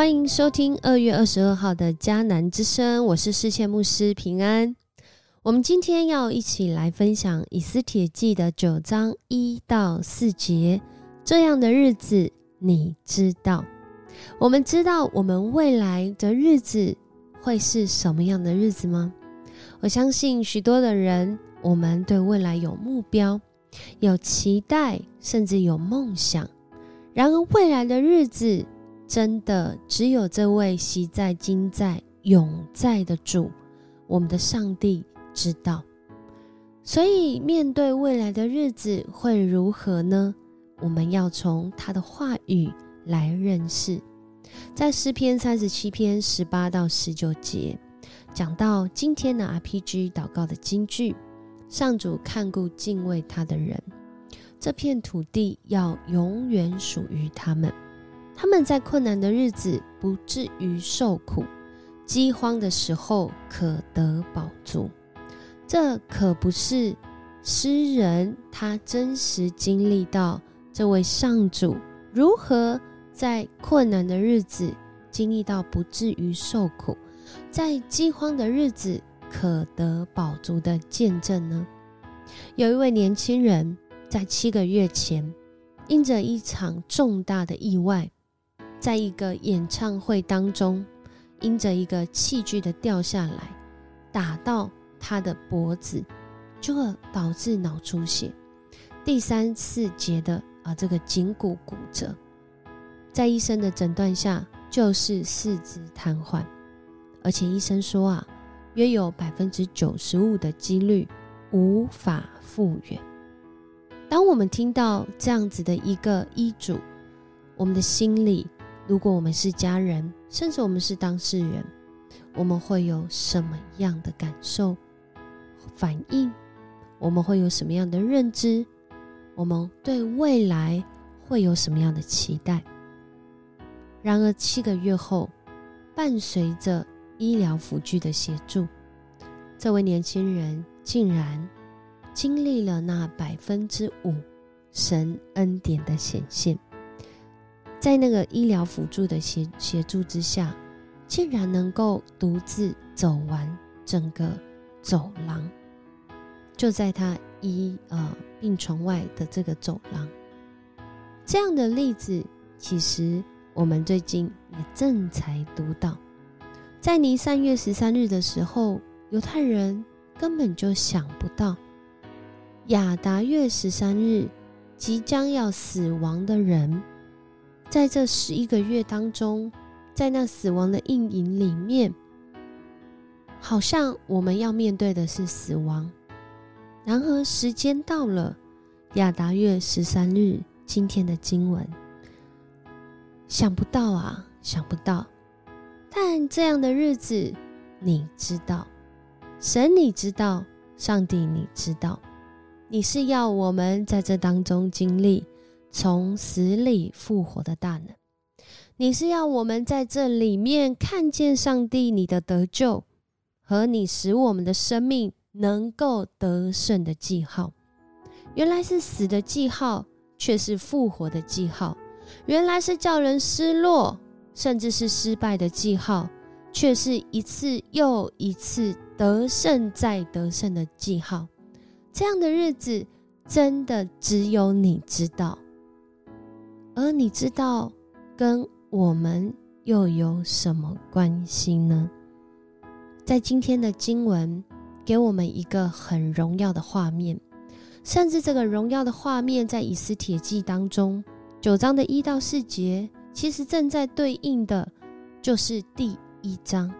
欢迎收听二月二十二号的迦南之声，我是世界牧师平安。我们今天要一起来分享以斯帖记的九章一到四节。这样的日子，你知道？我们知道我们未来的日子会是什么样的日子吗？我相信许多的人，我们对未来有目标、有期待，甚至有梦想。然而，未来的日子真的只有这位习在、今在、永在的主，我们的上帝知道。所以，面对未来的日子会如何呢？我们要从他的话语来认识。在诗篇三十七篇十八到十九节，讲到今天的 RPG 祷告的金句：上主看顾敬畏他的人，这片土地要永远属于他们。他们在困难的日子不至于受苦，饥荒的时候可得饱足。这可不是诗人他真实经历到这位上主如何。在困难的日子经历到不至于受苦，在饥荒的日子可得饱足的见证呢？有一位年轻人在七个月前，因着一场重大的意外，在一个演唱会当中，因着一个器具的掉下来，打到他的脖子，就导致脑出血，第三次节的啊这个颈骨骨折。在医生的诊断下，就是四肢瘫痪，而且医生说啊，约有百分之九十五的几率无法复原。当我们听到这样子的一个医嘱，我们的心里，如果我们是家人，甚至我们是当事人，我们会有什么样的感受、反应？我们会有什么样的认知？我们对未来会有什么样的期待？然而七个月后，伴随着医疗辅具的协助，这位年轻人竟然经历了那百分之五神恩典的显现。在那个医疗辅助的协协助之下，竟然能够独自走完整个走廊。就在他医呃病床外的这个走廊，这样的例子其实。我们最近也正才读到，在尼三月十三日的时候，犹太人根本就想不到亚达月十三日即将要死亡的人，在这十一个月当中，在那死亡的阴影里面，好像我们要面对的是死亡。然而时间到了，亚达月十三日，今天的经文。想不到啊，想不到！但这样的日子，你知道，神你知道，上帝你知道，你是要我们在这当中经历从死里复活的大能，你是要我们在这里面看见上帝你的得救和你使我们的生命能够得胜的记号。原来是死的记号，却是复活的记号。原来是叫人失落，甚至是失败的记号，却是一次又一次得胜再得胜的记号。这样的日子，真的只有你知道。而你知道，跟我们又有什么关系呢？在今天的经文，给我们一个很荣耀的画面，甚至这个荣耀的画面，在以斯帖记当中。九章的一到四节，其实正在对应的，就是第一章。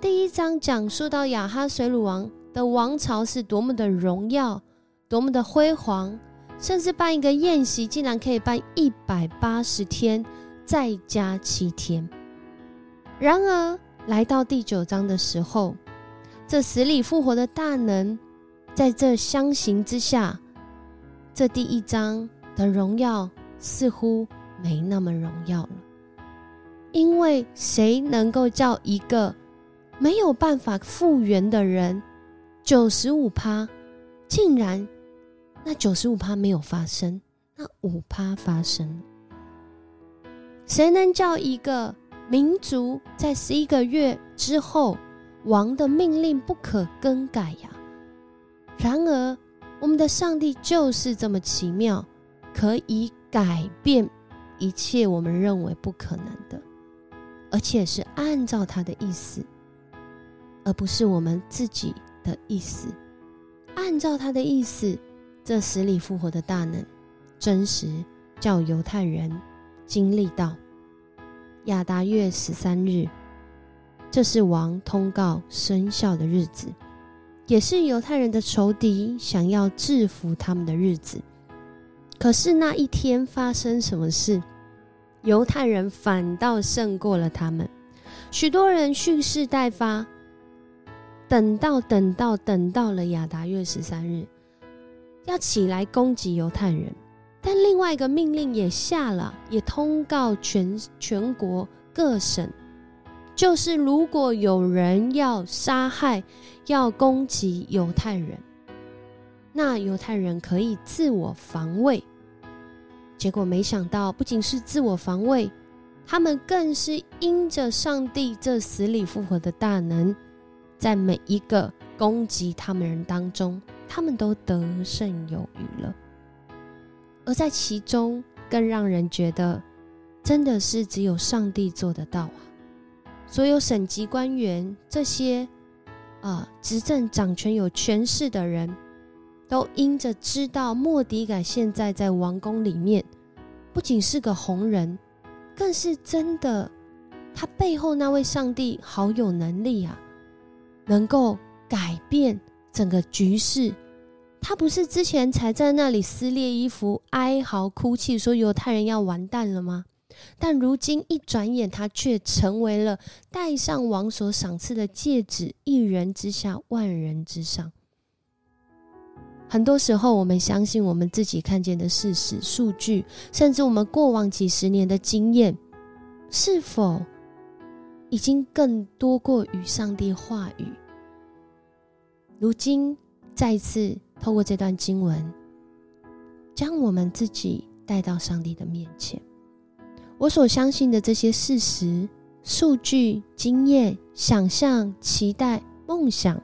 第一章讲述到亚哈水鲁王的王朝是多么的荣耀，多么的辉煌，甚至办一个宴席，竟然可以办一百八十天，再加七天。然而，来到第九章的时候，这死里复活的大能，在这相形之下，这第一章的荣耀。似乎没那么荣耀了，因为谁能够叫一个没有办法复原的人九十五趴，竟然那九十五趴没有发生，那五趴发生？谁能叫一个民族在十一个月之后，王的命令不可更改呀。然而，我们的上帝就是这么奇妙，可以改变一切我们认为不可能的，而且是按照他的意思，而不是我们自己的意思。按照他的意思，这死里复活的大能，真实叫犹太人经历到。亚达月十三日，这是王通告生效的日子，也是犹太人的仇敌想要制服他们的日子。可是那一天发生什么事？犹太人反倒胜过了他们，许多人蓄势待发，等到等到等到了亚达月十三日，要起来攻击犹太人。但另外一个命令也下了，也通告全全国各省，就是如果有人要杀害、要攻击犹太人，那犹太人可以自我防卫。结果没想到，不仅是自我防卫，他们更是因着上帝这死里复活的大能，在每一个攻击他们人当中，他们都得胜有余了。而在其中，更让人觉得，真的是只有上帝做得到啊！所有省级官员，这些啊执政掌权有权势的人，都因着知道莫迪改现在在王宫里面，不仅是个红人，更是真的，他背后那位上帝好有能力啊，能够改变整个局势。他不是之前才在那里撕裂衣服、哀嚎哭泣，说犹太人要完蛋了吗？但如今一转眼，他却成为了戴上王所赏赐的戒指，一人之下，万人之上。很多时候，我们相信我们自己看见的事实、数据，甚至我们过往几十年的经验，是否已经更多过于上帝话语？如今再次。透过这段经文，将我们自己带到上帝的面前。我所相信的这些事实、数据、经验、想象、期待、梦想，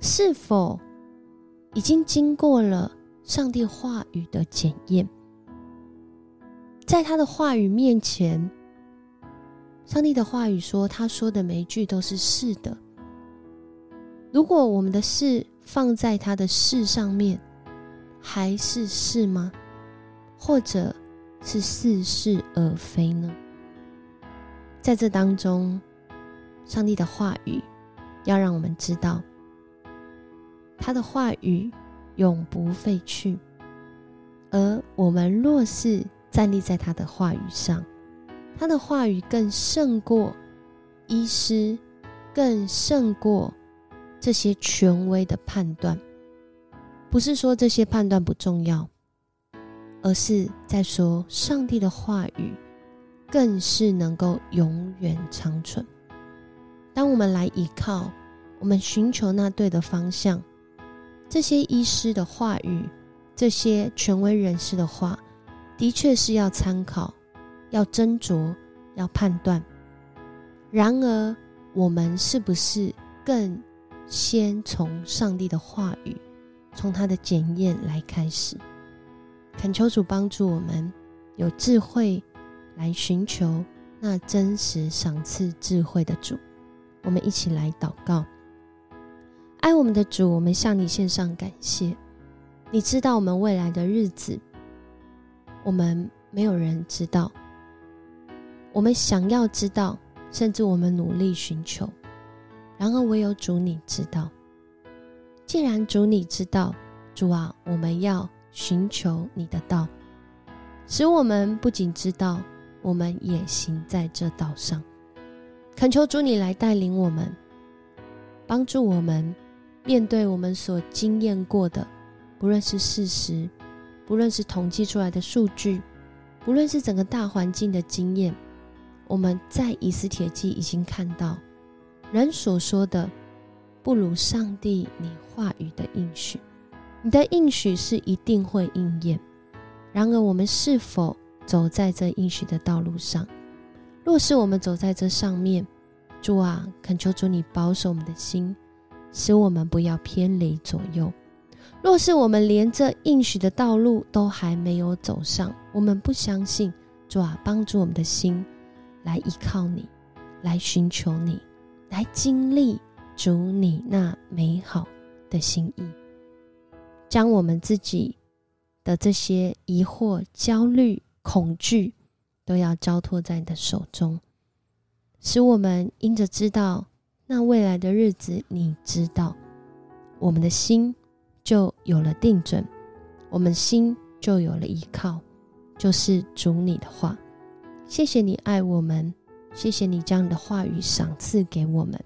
是否已经经过了上帝话语的检验？在他的话语面前，上帝的话语说：“他说的每一句都是是的。”如果我们的事，放在他的事上面，还是是吗？或者是似是而非呢？在这当中，上帝的话语要让我们知道，他的话语永不废去。而我们若是站立在他的话语上，他的话语更胜过医师，更胜过。这些权威的判断，不是说这些判断不重要，而是在说上帝的话语更是能够永远长存。当我们来依靠，我们寻求那对的方向，这些医师的话语，这些权威人士的话，的确是要参考、要斟酌、要判断。然而，我们是不是更？先从上帝的话语，从他的检验来开始。恳求主帮助我们有智慧来寻求那真实赏赐智慧的主。我们一起来祷告：爱我们的主，我们向你献上感谢。你知道我们未来的日子，我们没有人知道。我们想要知道，甚至我们努力寻求。然而，唯有主你知道。既然主你知道，主啊，我们要寻求你的道，使我们不仅知道，我们也行在这道上。恳求主你来带领我们，帮助我们面对我们所经验过的，不论是事实，不论是统计出来的数据，不论是整个大环境的经验，我们在以斯帖记已经看到。人所说的，不如上帝你话语的应许。你的应许是一定会应验。然而，我们是否走在这应许的道路上？若是我们走在这上面，主啊，恳求主你保守我们的心，使我们不要偏离左右。若是我们连这应许的道路都还没有走上，我们不相信主啊，帮助我们的心来依靠你，来寻求你，来经历主你那美好的心意，将我们自己的这些疑惑、焦虑、恐惧，都要交托在你的手中，使我们因着知道那未来的日子，你知道我们的心。就有了定准，我们心就有了依靠，就是主你的话。谢谢你爱我们，谢谢你将你的话语赏赐给我们，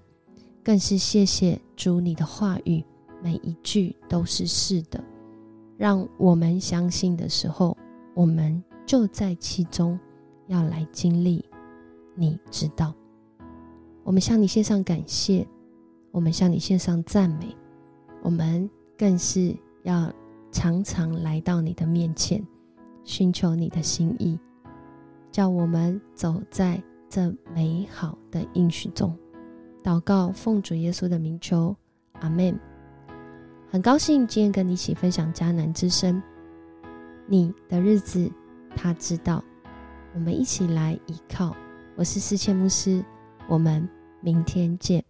更是谢谢主你的话语每一句都是是的，让我们相信的时候，我们就在其中要来经历。你知道，我们向你献上感谢，我们向你献上赞美，我们。更是要常常来到你的面前，寻求你的心意，叫我们走在这美好的应许中。祷告，奉主耶稣的名求，阿门。很高兴今天跟你一起分享迦南之声。你的日子，他知道。我们一起来依靠。我是思谦牧师，我们明天见。